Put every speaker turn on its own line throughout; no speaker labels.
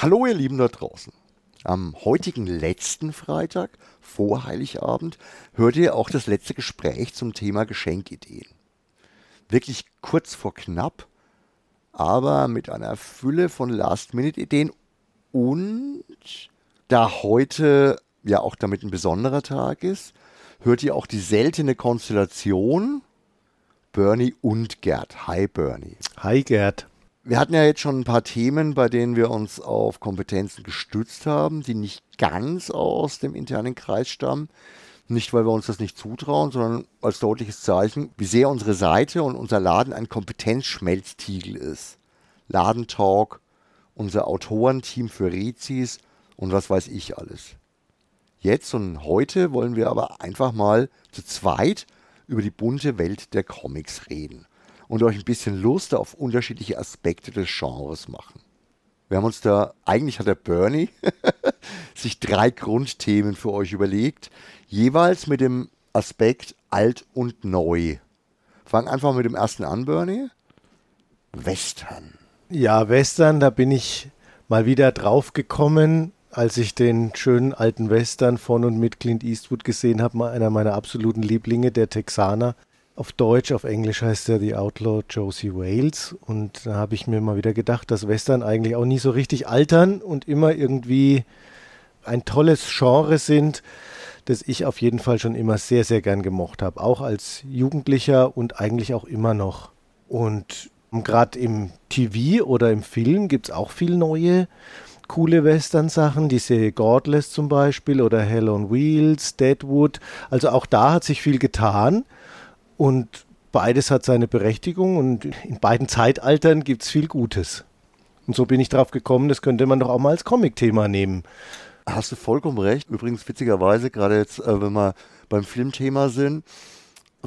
Hallo ihr Lieben da draußen. Am heutigen letzten Freitag vor Heiligabend hört ihr auch das letzte Gespräch zum Thema Geschenkideen. Wirklich kurz vor knapp, aber mit einer Fülle von Last-Minute-Ideen und da heute ja auch damit ein besonderer Tag ist, hört ihr auch die seltene Konstellation Bernie und Gerd. Hi Bernie.
Hi Gerd.
Wir hatten ja jetzt schon ein paar Themen, bei denen wir uns auf Kompetenzen gestützt haben, die nicht ganz aus dem internen Kreis stammen. Nicht, weil wir uns das nicht zutrauen, sondern als deutliches Zeichen, wie sehr unsere Seite und unser Laden ein Kompetenzschmelztiegel ist. Ladentalk, unser Autorenteam für Rezis und was weiß ich alles. Jetzt und heute wollen wir aber einfach mal zu zweit über die bunte Welt der Comics reden und euch ein bisschen Lust auf unterschiedliche Aspekte des Genres machen. Wir haben uns da, eigentlich hat der Bernie sich drei Grundthemen für euch überlegt, jeweils mit dem Aspekt alt und neu. Fang einfach mit dem ersten an, Bernie. Western.
Ja, Western, da bin ich mal wieder drauf gekommen, als ich den schönen alten Western von und mit Clint Eastwood gesehen habe, einer meiner absoluten Lieblinge, der Texaner auf Deutsch, auf Englisch heißt er The Outlaw Josie Wales. Und da habe ich mir mal wieder gedacht, dass Western eigentlich auch nie so richtig altern und immer irgendwie ein tolles Genre sind, das ich auf jeden Fall schon immer sehr, sehr gern gemocht habe. Auch als Jugendlicher und eigentlich auch immer noch. Und gerade im TV oder im Film gibt es auch viel neue coole Western-Sachen, die Serie Godless zum Beispiel oder Hell on Wheels, Deadwood. Also auch da hat sich viel getan. Und beides hat seine Berechtigung und in beiden Zeitaltern gibt es viel Gutes. Und so bin ich drauf gekommen, das könnte man doch auch mal als Comic-Thema nehmen.
Hast du vollkommen recht. Übrigens, witzigerweise, gerade jetzt, äh, wenn wir beim Filmthema sind,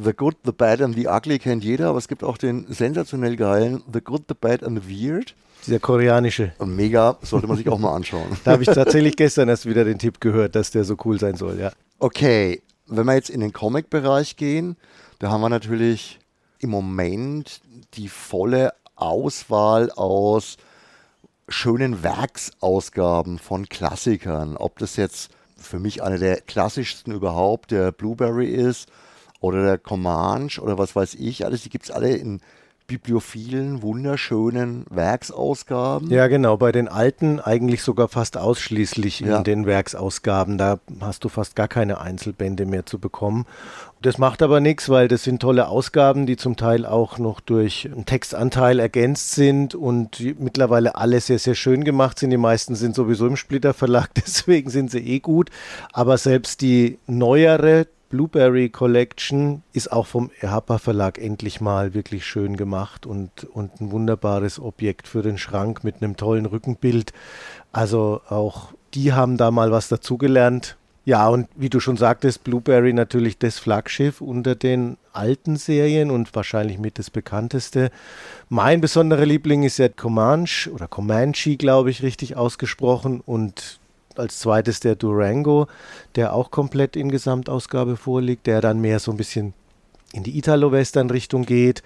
The Good, The Bad and The Ugly kennt jeder, aber es gibt auch den sensationell geilen The Good, The Bad and The Weird.
Dieser koreanische.
Mega, sollte man sich auch mal anschauen.
da habe ich tatsächlich gestern erst wieder den Tipp gehört, dass der so cool sein soll, ja.
Okay, wenn wir jetzt in den Comic-Bereich gehen, da haben wir natürlich im Moment die volle Auswahl aus schönen Werksausgaben von Klassikern. Ob das jetzt für mich eine der klassischsten überhaupt, der Blueberry ist oder der Comanche oder was weiß ich, alles, die gibt es alle in bibliophilen, wunderschönen Werksausgaben.
Ja, genau. Bei den alten eigentlich sogar fast ausschließlich ja. in den Werksausgaben. Da hast du fast gar keine Einzelbände mehr zu bekommen. Das macht aber nichts, weil das sind tolle Ausgaben, die zum Teil auch noch durch einen Textanteil ergänzt sind und mittlerweile alle sehr, sehr schön gemacht sind. Die meisten sind sowieso im Splitter Verlag, deswegen sind sie eh gut. Aber selbst die neuere Blueberry Collection ist auch vom Erhapa Verlag endlich mal wirklich schön gemacht und, und ein wunderbares Objekt für den Schrank mit einem tollen Rückenbild. Also auch die haben da mal was dazugelernt. Ja, und wie du schon sagtest, Blueberry natürlich das Flaggschiff unter den alten Serien und wahrscheinlich mit das bekannteste. Mein besonderer Liebling ist ja Comanche oder Comanche, glaube ich, richtig ausgesprochen. Und als zweites der Durango, der auch komplett in Gesamtausgabe vorliegt, der dann mehr so ein bisschen in die Italo-Western-Richtung geht.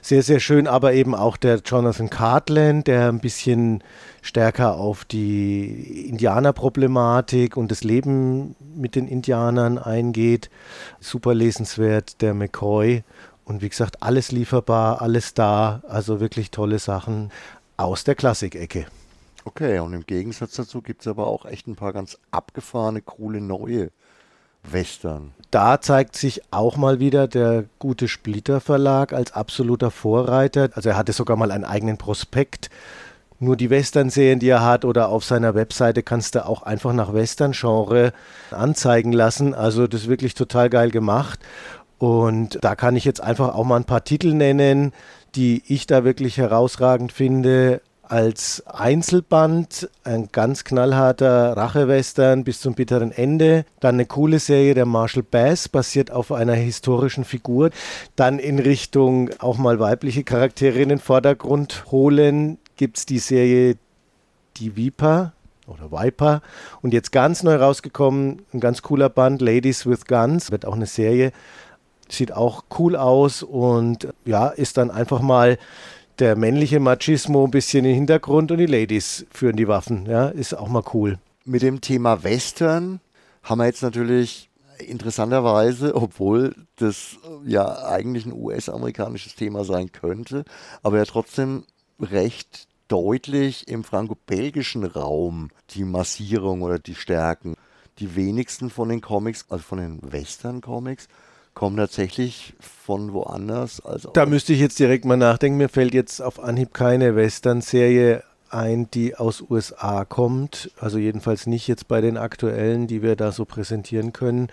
Sehr, sehr schön, aber eben auch der Jonathan Cartland, der ein bisschen stärker auf die Indianerproblematik und das Leben mit den Indianern eingeht. Super lesenswert, der McCoy. Und wie gesagt, alles lieferbar, alles da. Also wirklich tolle Sachen aus der Klassikecke.
Okay, und im Gegensatz dazu gibt es aber auch echt ein paar ganz abgefahrene, coole neue Western.
Da zeigt sich auch mal wieder der gute Splitter Verlag als absoluter Vorreiter. Also er hatte sogar mal einen eigenen Prospekt. Nur die Western-Serien, die er hat, oder auf seiner Webseite kannst du auch einfach nach Western-Genre anzeigen lassen. Also das ist wirklich total geil gemacht. Und da kann ich jetzt einfach auch mal ein paar Titel nennen, die ich da wirklich herausragend finde als Einzelband ein ganz knallharter Rachewestern bis zum bitteren Ende. Dann eine coole Serie der Marshall Bass, basiert auf einer historischen Figur. Dann in Richtung auch mal weibliche Charaktere in den Vordergrund holen, gibt es die Serie Die Viper oder Viper. Und jetzt ganz neu rausgekommen, ein ganz cooler Band, Ladies with Guns, wird auch eine Serie. Sieht auch cool aus und ja, ist dann einfach mal der männliche Machismo ein bisschen im Hintergrund und die Ladies führen die Waffen. Ja, ist auch mal cool.
Mit dem Thema Western haben wir jetzt natürlich interessanterweise, obwohl das ja eigentlich ein US-amerikanisches Thema sein könnte, aber ja trotzdem recht deutlich im franco-belgischen Raum die Massierung oder die Stärken. Die wenigsten von den Comics, also von den Western-Comics, kommen tatsächlich von woanders. Also
da müsste ich jetzt direkt mal nachdenken. Mir fällt jetzt auf Anhieb keine Western-Serie ein, die aus USA kommt. Also jedenfalls nicht jetzt bei den aktuellen, die wir da so präsentieren können.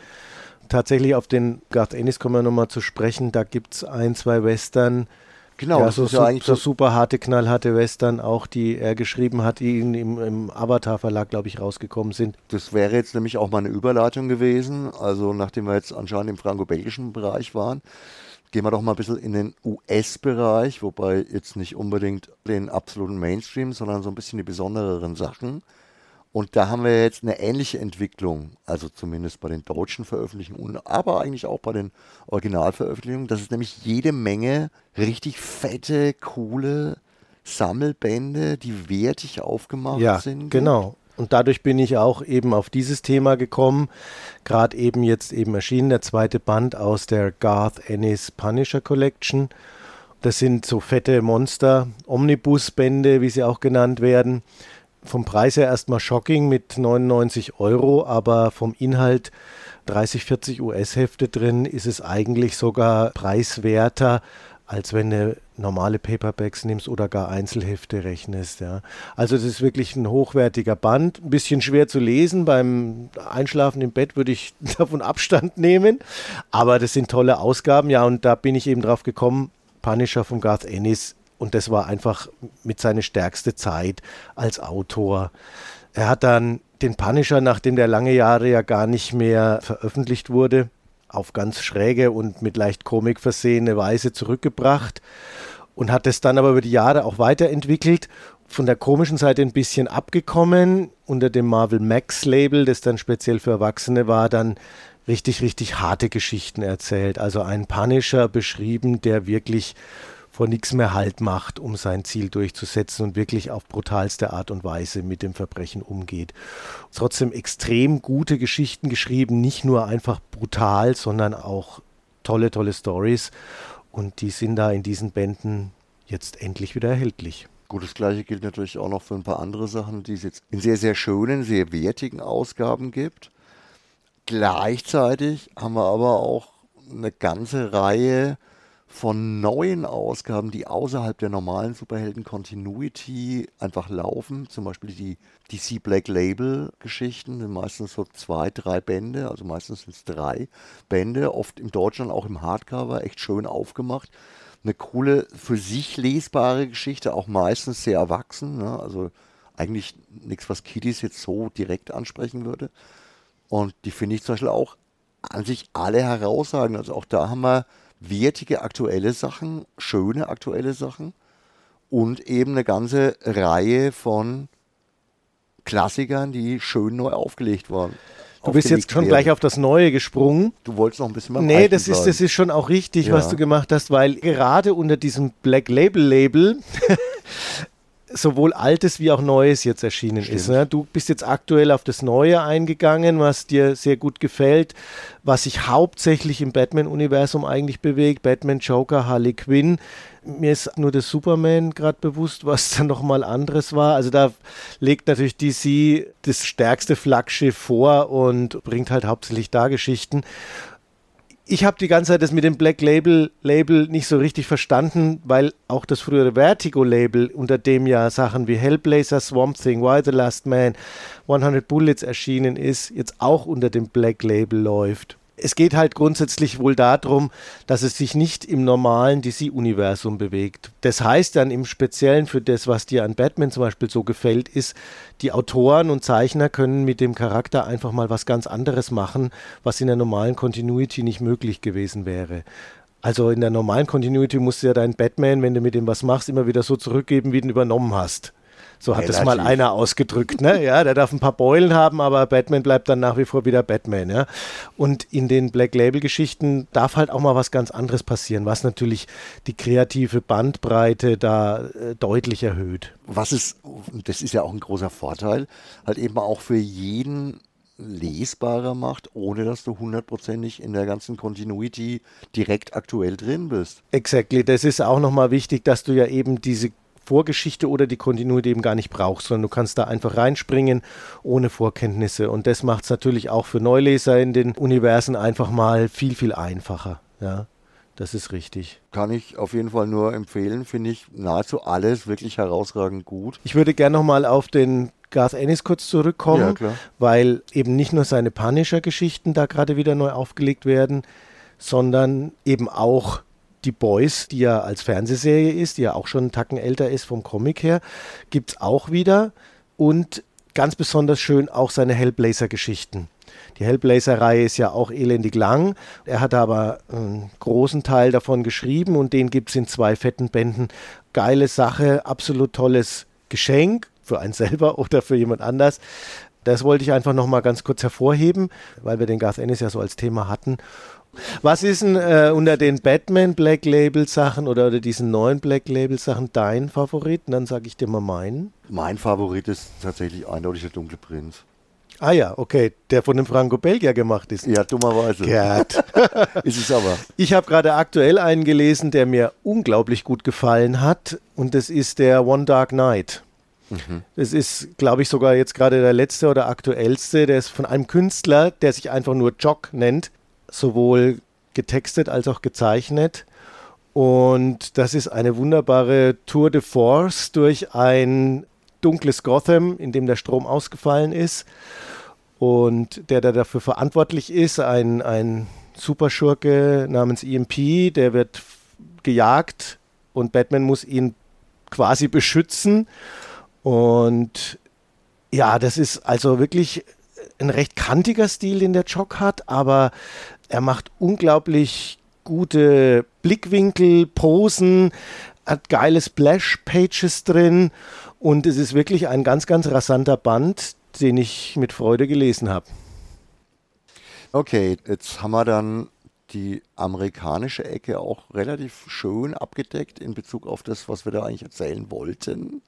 Tatsächlich auf den Garth Ennis kommen wir nochmal zu sprechen. Da gibt es ein, zwei Western, Genau, ja, so, ja so, super harte, knallharte Western auch, die er geschrieben hat, die im, im Avatar-Verlag, glaube ich, rausgekommen sind.
Das wäre jetzt nämlich auch mal eine Überleitung gewesen. Also nachdem wir jetzt anscheinend im franco-belgischen Bereich waren, gehen wir doch mal ein bisschen in den US-Bereich, wobei jetzt nicht unbedingt den absoluten Mainstream, sondern so ein bisschen die besondereren Sachen. Und da haben wir jetzt eine ähnliche Entwicklung, also zumindest bei den deutschen Veröffentlichungen, aber eigentlich auch bei den Originalveröffentlichungen, dass es nämlich jede Menge richtig fette, coole Sammelbände, die wertig aufgemacht
ja,
sind.
Genau. Und dadurch bin ich auch eben auf dieses Thema gekommen. Gerade eben jetzt eben erschienen der zweite Band aus der Garth Ennis Punisher Collection. Das sind so fette Monster, Omnibus-Bände, wie sie auch genannt werden vom Preis her erstmal shocking mit 99 Euro, aber vom Inhalt 30, 40 US-Hefte drin ist es eigentlich sogar preiswerter, als wenn du normale Paperbacks nimmst oder gar Einzelhefte rechnest. Ja. Also das ist wirklich ein hochwertiger Band. Ein bisschen schwer zu lesen. Beim Einschlafen im Bett würde ich davon Abstand nehmen. Aber das sind tolle Ausgaben. Ja, und da bin ich eben drauf gekommen. Punisher von Garth Ennis und das war einfach mit seiner stärkste Zeit als Autor. Er hat dann den Punisher, nachdem der lange Jahre ja gar nicht mehr veröffentlicht wurde, auf ganz schräge und mit leicht Komik versehene Weise zurückgebracht und hat es dann aber über die Jahre auch weiterentwickelt. Von der komischen Seite ein bisschen abgekommen, unter dem Marvel Max Label, das dann speziell für Erwachsene war, dann richtig, richtig harte Geschichten erzählt. Also ein Punisher beschrieben, der wirklich vor nichts mehr Halt macht, um sein Ziel durchzusetzen und wirklich auf brutalste Art und Weise mit dem Verbrechen umgeht. Trotzdem extrem gute Geschichten geschrieben, nicht nur einfach brutal, sondern auch tolle, tolle Stories. Und die sind da in diesen Bänden jetzt endlich wieder erhältlich.
Gut, das gleiche gilt natürlich auch noch für ein paar andere Sachen, die es jetzt in sehr, sehr schönen, sehr wertigen Ausgaben gibt. Gleichzeitig haben wir aber auch eine ganze Reihe von neuen Ausgaben, die außerhalb der normalen Superhelden-Continuity einfach laufen. Zum Beispiel die DC Black Label-Geschichten sind meistens so zwei, drei Bände, also meistens sind es drei Bände, oft im Deutschland auch im Hardcover, echt schön aufgemacht. Eine coole, für sich lesbare Geschichte, auch meistens sehr erwachsen. Ne? Also eigentlich nichts, was Kiddies jetzt so direkt ansprechen würde. Und die finde ich zum Beispiel auch an sich alle herausragend. Also auch da haben wir wertige aktuelle Sachen, schöne aktuelle Sachen und eben eine ganze Reihe von Klassikern, die schön neu aufgelegt waren.
Du bist jetzt schon gleich auf das Neue gesprungen.
Du wolltest noch ein bisschen
mehr Nee, das ist, das ist schon auch richtig, ja. was du gemacht hast, weil gerade unter diesem Black Label Label sowohl Altes wie auch Neues jetzt erschienen Stimmt. ist. Ne? Du bist jetzt aktuell auf das Neue eingegangen, was dir sehr gut gefällt, was sich hauptsächlich im Batman-Universum eigentlich bewegt. Batman, Joker, Harley Quinn. Mir ist nur das Superman gerade bewusst, was dann nochmal anderes war. Also da legt natürlich DC das stärkste Flaggschiff vor und bringt halt hauptsächlich da Geschichten ich habe die ganze Zeit das mit dem Black Label Label nicht so richtig verstanden, weil auch das frühere Vertigo Label, unter dem ja Sachen wie Hellblazer, Swamp Thing, Why the Last Man, 100 Bullets erschienen ist, jetzt auch unter dem Black Label läuft es geht halt grundsätzlich wohl darum, dass es sich nicht im normalen DC-Universum bewegt. Das heißt dann im Speziellen für das, was dir an Batman zum Beispiel so gefällt, ist, die Autoren und Zeichner können mit dem Charakter einfach mal was ganz anderes machen, was in der normalen Continuity nicht möglich gewesen wäre. Also in der normalen Continuity musst du ja deinen Batman, wenn du mit ihm was machst, immer wieder so zurückgeben, wie du ihn übernommen hast. So hat es mal einer ausgedrückt. Ne? Ja, der darf ein paar Beulen haben, aber Batman bleibt dann nach wie vor wieder Batman. Ja? Und in den Black Label-Geschichten darf halt auch mal was ganz anderes passieren, was natürlich die kreative Bandbreite da äh, deutlich erhöht.
Was ist, das ist ja auch ein großer Vorteil, halt eben auch für jeden lesbarer macht, ohne dass du hundertprozentig in der ganzen Continuity direkt aktuell drin bist.
Exactly, das ist auch nochmal wichtig, dass du ja eben diese Vorgeschichte oder die Continuity eben gar nicht brauchst, sondern du kannst da einfach reinspringen ohne Vorkenntnisse. Und das macht es natürlich auch für Neuleser in den Universen einfach mal viel, viel einfacher. Ja, das ist richtig.
Kann ich auf jeden Fall nur empfehlen, finde ich nahezu alles wirklich herausragend gut.
Ich würde gerne nochmal auf den Garth Ennis kurz zurückkommen, ja, weil eben nicht nur seine Punisher-Geschichten da gerade wieder neu aufgelegt werden, sondern eben auch die Boys, die ja als Fernsehserie ist, die ja auch schon einen Tacken älter ist vom Comic her, gibt es auch wieder. Und ganz besonders schön auch seine Hellblazer-Geschichten. Die Hellblazer-Reihe ist ja auch elendig lang. Er hat aber einen großen Teil davon geschrieben und den gibt es in zwei fetten Bänden. Geile Sache, absolut tolles Geschenk für einen selber oder für jemand anders. Das wollte ich einfach nochmal ganz kurz hervorheben, weil wir den Garth Ennis ja so als Thema hatten. Was ist denn äh, unter den Batman Black Label Sachen oder, oder diesen neuen Black Label Sachen dein Favorit? Und dann sage ich dir mal meinen.
Mein Favorit ist tatsächlich eindeutig der Dunkle Prinz.
Ah ja, okay, der von dem Franco Belgier gemacht ist.
Ja, dummerweise.
Gerd.
ist es aber.
Ich habe gerade aktuell einen gelesen, der mir unglaublich gut gefallen hat und das ist der One Dark Knight. Mhm. Das ist, glaube ich, sogar jetzt gerade der letzte oder aktuellste. Der ist von einem Künstler, der sich einfach nur Jock nennt sowohl getextet als auch gezeichnet. Und das ist eine wunderbare Tour de Force durch ein dunkles Gotham, in dem der Strom ausgefallen ist. Und der, der dafür verantwortlich ist, ein, ein Superschurke namens EMP, der wird gejagt und Batman muss ihn quasi beschützen. Und ja, das ist also wirklich ein recht kantiger Stil, den der Jock hat, aber er macht unglaublich gute Blickwinkel, Posen, hat geile Splash-Pages drin und es ist wirklich ein ganz, ganz rasanter Band, den ich mit Freude gelesen habe.
Okay, jetzt haben wir dann die amerikanische Ecke auch relativ schön abgedeckt in Bezug auf das, was wir da eigentlich erzählen wollten.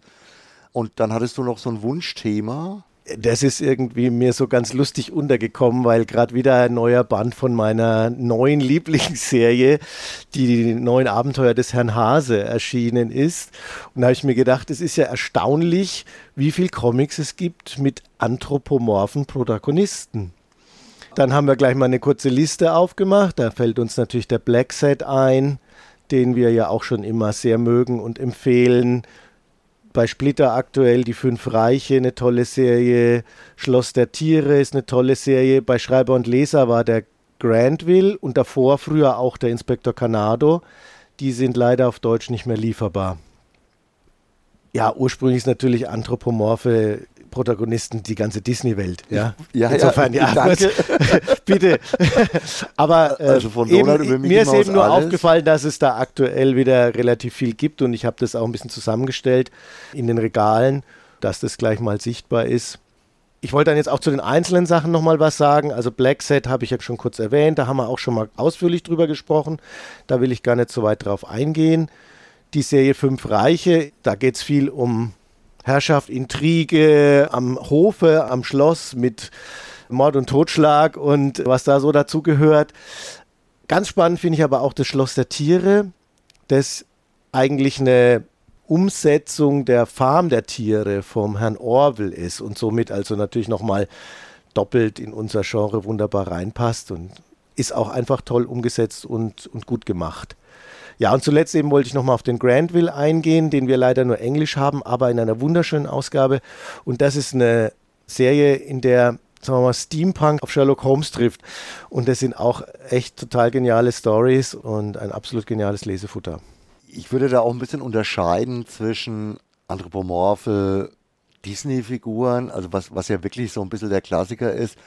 Und dann hattest du noch so ein Wunschthema
das ist irgendwie mir so ganz lustig untergekommen, weil gerade wieder ein neuer Band von meiner neuen Lieblingsserie, die neuen Abenteuer des Herrn Hase erschienen ist. Und da habe ich mir gedacht, es ist ja erstaunlich, wie viel Comics es gibt mit anthropomorphen Protagonisten. Dann haben wir gleich mal eine kurze Liste aufgemacht. Da fällt uns natürlich der Black Set ein, den wir ja auch schon immer sehr mögen und empfehlen bei Splitter aktuell die Fünf Reiche, eine tolle Serie. Schloss der Tiere ist eine tolle Serie. Bei Schreiber und Leser war der Grantville und davor früher auch der Inspektor Canado. Die sind leider auf Deutsch nicht mehr lieferbar. Ja, ursprünglich ist natürlich anthropomorphe Protagonisten die ganze Disney-Welt. Ja,
ja, Insofern, ja,
ja bitte. Aber äh, also von eben, mir ist eben nur alles. aufgefallen, dass es da aktuell wieder relativ viel gibt und ich habe das auch ein bisschen zusammengestellt in den Regalen, dass das gleich mal sichtbar ist. Ich wollte dann jetzt auch zu den einzelnen Sachen nochmal was sagen. Also Black Set habe ich ja schon kurz erwähnt, da haben wir auch schon mal ausführlich drüber gesprochen. Da will ich gar nicht so weit drauf eingehen. Die Serie Fünf Reiche, da geht es viel um Herrschaft, Intrige am Hofe, am Schloss mit Mord und Totschlag und was da so dazu gehört. Ganz spannend finde ich aber auch das Schloss der Tiere, das eigentlich eine Umsetzung der Farm der Tiere vom Herrn Orwell ist und somit also natürlich nochmal doppelt in unser Genre wunderbar reinpasst und ist auch einfach toll umgesetzt und, und gut gemacht. Ja, und zuletzt eben wollte ich nochmal auf den Granville eingehen, den wir leider nur Englisch haben, aber in einer wunderschönen Ausgabe. Und das ist eine Serie, in der sagen wir mal, Steampunk auf Sherlock Holmes trifft. Und das sind auch echt total geniale Stories und ein absolut geniales Lesefutter.
Ich würde da auch ein bisschen unterscheiden zwischen anthropomorphe Disney-Figuren, also was, was ja wirklich so ein bisschen der Klassiker ist,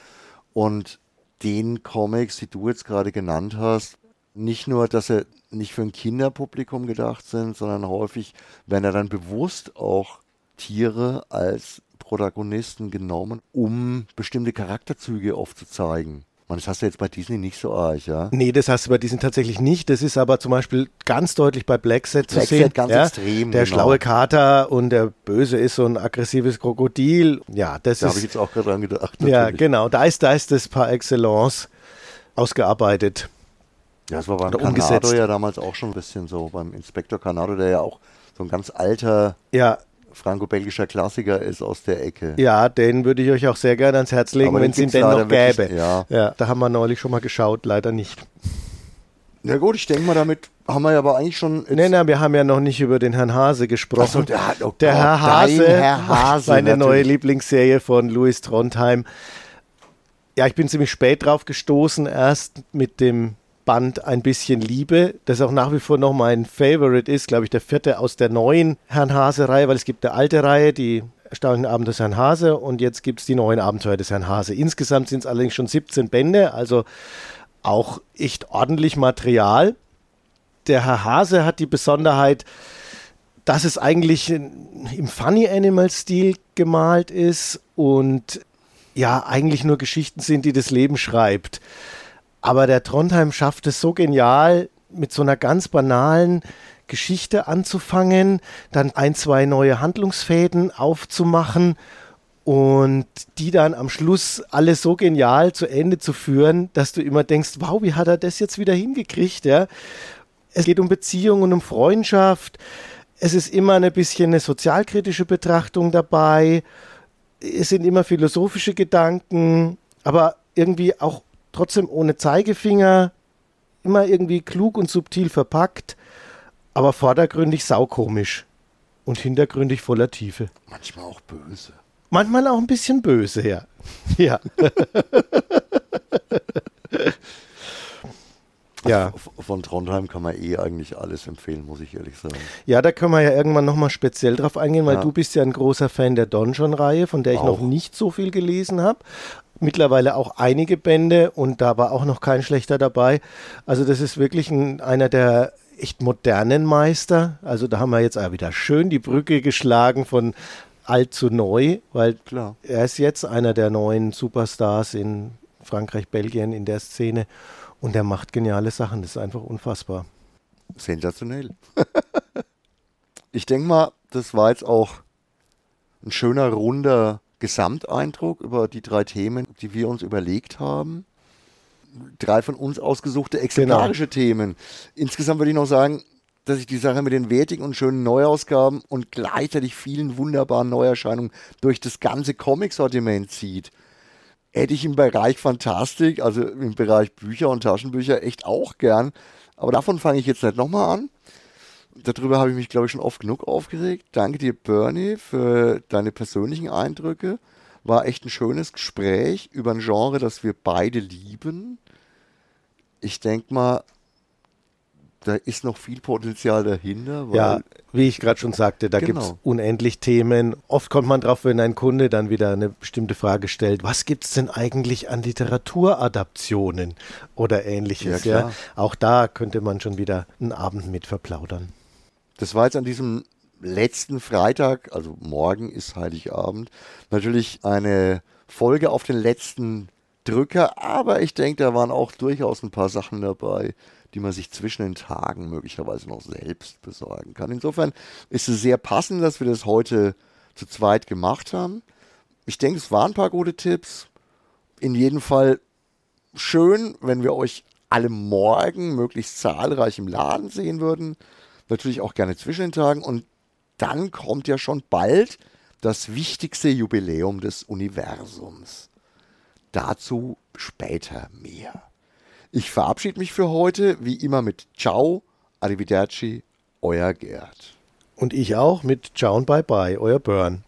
und den Comics, die du jetzt gerade genannt hast, nicht nur, dass sie nicht für ein Kinderpublikum gedacht sind, sondern häufig werden ja dann bewusst auch Tiere als Protagonisten genommen, um bestimmte Charakterzüge aufzuzeigen. Man, das hast du jetzt bei Disney nicht so arg, ja?
Nee, das hast du bei Disney tatsächlich nicht. Das ist aber zum Beispiel ganz deutlich bei Black Set zu sehen.
ganz ja? extrem.
Der genau. schlaue Kater und der Böse ist so ein aggressives Krokodil. Ja, das
da
ist.
habe ich jetzt auch gerade dran gedacht.
Natürlich. Ja, genau. Da ist, da ist das par excellence ausgearbeitet.
Ja, das war beim umgesetzt. ja damals auch schon ein bisschen so, beim Inspektor Kanado, der ja auch so ein ganz alter
ja,
franco-belgischer Klassiker ist aus der Ecke.
Ja, den würde ich euch auch sehr gerne ans Herz legen, wenn es ihn denn noch gäbe. Wirklich,
ja.
ja, da haben wir neulich schon mal geschaut, leider nicht.
Na gut, ich denke mal, damit haben wir ja aber eigentlich schon.
Nein, nein, wir haben ja noch nicht über den Herrn Hase gesprochen. So,
der,
oh der Gott, Herr Hase,
Herr Hase
seine natürlich. neue Lieblingsserie von Louis Trondheim. Ja, ich bin ziemlich spät drauf gestoßen, erst mit dem Band Ein bisschen Liebe, das auch nach wie vor noch mein Favorite ist, glaube ich, der vierte aus der neuen Herrn Hase-Reihe, weil es gibt eine alte Reihe, die erstaunlichen Abend des Herrn Hase und jetzt gibt es die neuen Abenteuer des Herrn Hase. Insgesamt sind es allerdings schon 17 Bände, also auch echt ordentlich Material. Der Herr Hase hat die Besonderheit, dass es eigentlich im Funny Animal Stil gemalt ist und ja, eigentlich nur Geschichten sind, die das Leben schreibt. Aber der Trondheim schafft es so genial, mit so einer ganz banalen Geschichte anzufangen, dann ein, zwei neue Handlungsfäden aufzumachen und die dann am Schluss alle so genial zu Ende zu führen, dass du immer denkst, wow, wie hat er das jetzt wieder hingekriegt, ja? Es geht um Beziehung und um Freundschaft. Es ist immer ein bisschen eine sozialkritische Betrachtung dabei. Es sind immer philosophische Gedanken, aber irgendwie auch trotzdem ohne Zeigefinger, immer irgendwie klug und subtil verpackt, aber vordergründig saukomisch und hintergründig voller Tiefe.
Manchmal auch böse.
Manchmal auch ein bisschen böse, ja. Ja.
ja. Von Trondheim kann man eh eigentlich alles empfehlen, muss ich ehrlich sagen.
Ja, da können wir ja irgendwann nochmal speziell drauf eingehen, weil ja. du bist ja ein großer Fan der Donjon-Reihe, von der ich auch. noch nicht so viel gelesen habe mittlerweile auch einige Bände und da war auch noch kein schlechter dabei. Also das ist wirklich ein, einer der echt modernen Meister. Also da haben wir jetzt auch wieder schön die Brücke geschlagen von alt zu neu, weil Klar. er ist jetzt einer der neuen Superstars in Frankreich, Belgien in der Szene und er macht geniale Sachen. Das ist einfach unfassbar.
Sensationell. ich denke mal, das war jetzt auch ein schöner runder Gesamteindruck über die drei Themen, die wir uns überlegt haben. Drei von uns ausgesuchte exemplarische genau. Themen. Insgesamt würde ich noch sagen, dass ich die Sache mit den wertigen und schönen Neuausgaben und gleichzeitig vielen wunderbaren Neuerscheinungen durch das ganze Comic-Sortiment zieht. Hätte ich im Bereich Fantastik, also im Bereich Bücher und Taschenbücher, echt auch gern. Aber davon fange ich jetzt nicht nochmal an darüber habe ich mich, glaube ich, schon oft genug aufgeregt. Danke dir, Bernie, für deine persönlichen Eindrücke. War echt ein schönes Gespräch über ein Genre, das wir beide lieben. Ich denke mal, da ist noch viel Potenzial dahinter.
ja, wie ich gerade schon sagte, da genau. gibt es unendlich Themen. Oft kommt man drauf, wenn ein Kunde dann wieder eine bestimmte Frage stellt, was gibt es denn eigentlich an Literaturadaptionen oder ähnliches? Ja, ja, Auch da könnte man schon wieder einen Abend mit verplaudern.
Das war jetzt an diesem letzten Freitag, also morgen ist Heiligabend, natürlich eine Folge auf den letzten Drücker, aber ich denke, da waren auch durchaus ein paar Sachen dabei, die man sich zwischen den Tagen möglicherweise noch selbst besorgen kann. Insofern ist es sehr passend, dass wir das heute zu zweit gemacht haben. Ich denke, es waren ein paar gute Tipps. In jedem Fall schön, wenn wir euch alle morgen möglichst zahlreich im Laden sehen würden natürlich auch gerne zwischen den Tagen. Und dann kommt ja schon bald das wichtigste Jubiläum des Universums. Dazu später mehr. Ich verabschiede mich für heute, wie immer mit Ciao, Arrivederci, euer Gerd.
Und ich auch mit Ciao und Bye Bye, euer Burn.